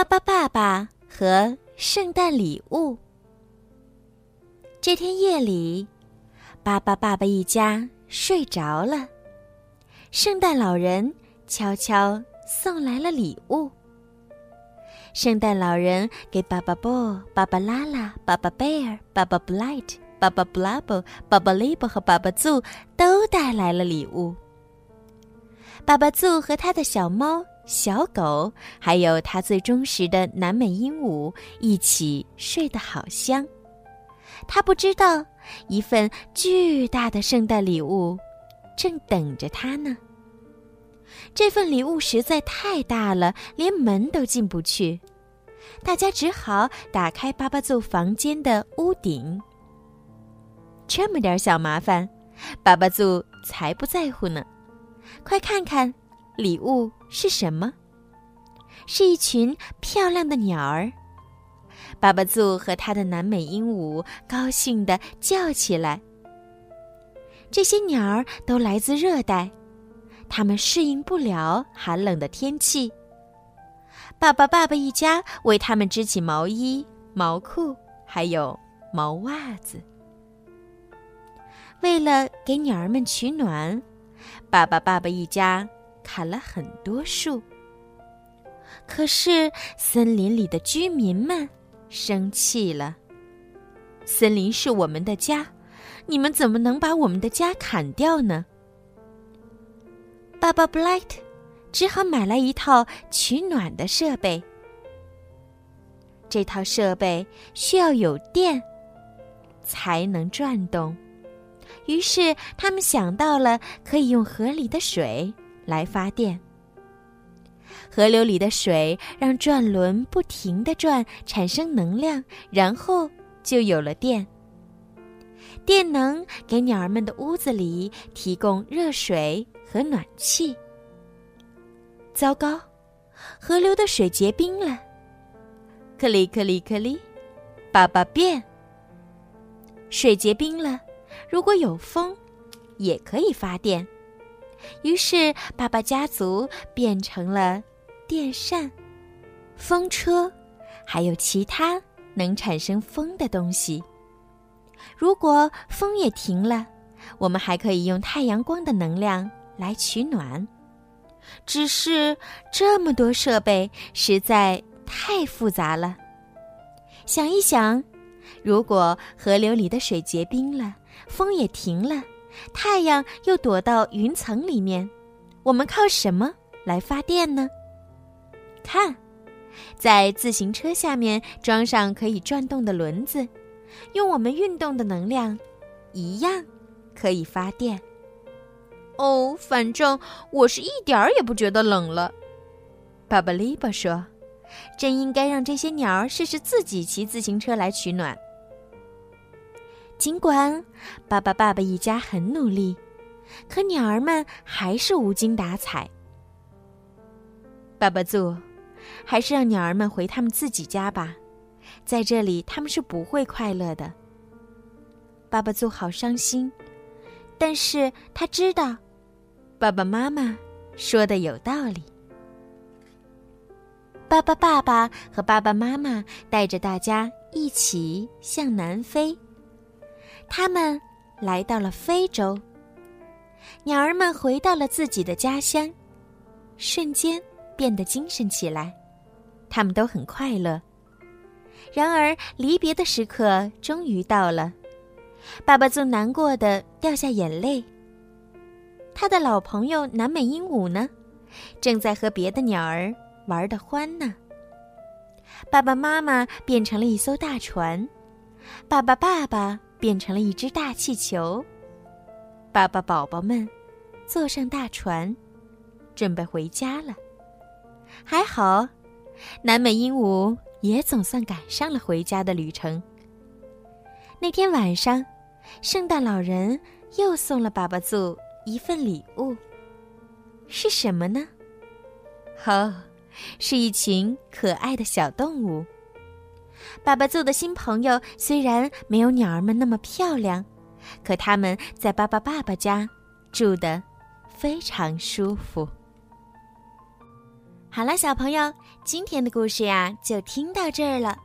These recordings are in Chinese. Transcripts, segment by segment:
巴巴爸爸和圣诞礼物。这天夜里，巴巴爸爸一家睡着了，圣诞老人悄悄送来了礼物。圣诞老人给巴巴布、巴巴拉拉、巴巴贝尔、巴巴布莱特、巴巴布拉布、巴巴利布和巴巴祖都带来了礼物。巴巴祖和他的小猫、小狗，还有它最忠实的南美鹦鹉一起睡得好香。它不知道，一份巨大的圣诞礼物正等着它呢。这份礼物实在太大了，连门都进不去。大家只好打开巴巴祖房间的屋顶。这么点小麻烦，巴巴祖才不在乎呢。快看看，礼物是什么？是一群漂亮的鸟儿。巴巴祖和他的南美鹦鹉高兴地叫起来。这些鸟儿都来自热带，它们适应不了寒冷的天气。爸爸、爸爸一家为它们织起毛衣、毛裤，还有毛袜子。为了给鸟儿们取暖，爸爸、爸爸一家砍了很多树。可是森林里的居民们生气了。森林是我们的家，你们怎么能把我们的家砍掉呢？爸爸布莱特只好买来一套取暖的设备。这套设备需要有电才能转动。于是他们想到了可以用河里的水来发电。河流里的水让转轮不停地转，产生能量，然后就有了电。电能给鸟儿们的屋子里提供热水和暖气。糟糕，河流的水结冰了。克里克里克里，爸爸变。水结冰了。如果有风，也可以发电。于是，爸爸家族变成了电扇、风车，还有其他能产生风的东西。如果风也停了，我们还可以用太阳光的能量来取暖。只是这么多设备实在太复杂了。想一想，如果河流里的水结冰了，风也停了，太阳又躲到云层里面，我们靠什么来发电呢？看，在自行车下面装上可以转动的轮子，用我们运动的能量，一样可以发电。哦，反正我是一点儿也不觉得冷了。巴巴利巴说：“真应该让这些鸟儿试试自己骑自行车来取暖。”尽管爸爸、爸爸一家很努力，可鸟儿们还是无精打采。爸爸做，还是让鸟儿们回他们自己家吧，在这里他们是不会快乐的。爸爸做好伤心，但是他知道，爸爸妈妈说的有道理。爸爸、爸爸和爸爸妈妈带着大家一起向南飞。他们来到了非洲，鸟儿们回到了自己的家乡，瞬间变得精神起来，他们都很快乐。然而，离别的时刻终于到了，爸爸最难过的掉下眼泪。他的老朋友南美鹦鹉呢，正在和别的鸟儿玩得欢呢。爸爸妈妈变成了一艘大船，爸爸爸爸。变成了一只大气球。爸爸宝宝们坐上大船，准备回家了。还好，南美鹦鹉也总算赶上了回家的旅程。那天晚上，圣诞老人又送了爸爸祖一份礼物。是什么呢？哦，是一群可爱的小动物。爸爸做的新朋友虽然没有鸟儿们那么漂亮，可他们在爸爸爸爸家住的非常舒服。好了，小朋友，今天的故事呀就听到这儿了。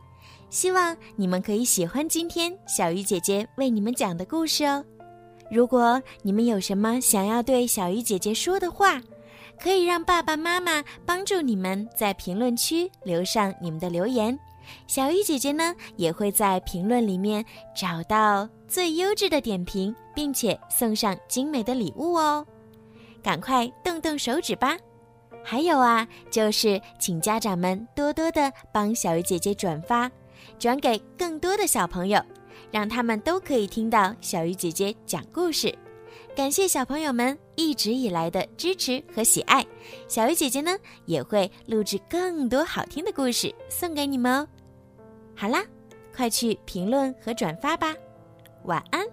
希望你们可以喜欢今天小鱼姐姐为你们讲的故事哦。如果你们有什么想要对小鱼姐姐说的话，可以让爸爸妈妈帮助你们在评论区留上你们的留言。小鱼姐姐呢也会在评论里面找到最优质的点评，并且送上精美的礼物哦。赶快动动手指吧！还有啊，就是请家长们多多的帮小鱼姐姐转发，转给更多的小朋友，让他们都可以听到小鱼姐姐讲故事。感谢小朋友们一直以来的支持和喜爱，小鱼姐姐呢也会录制更多好听的故事送给你们哦。好啦，快去评论和转发吧，晚安。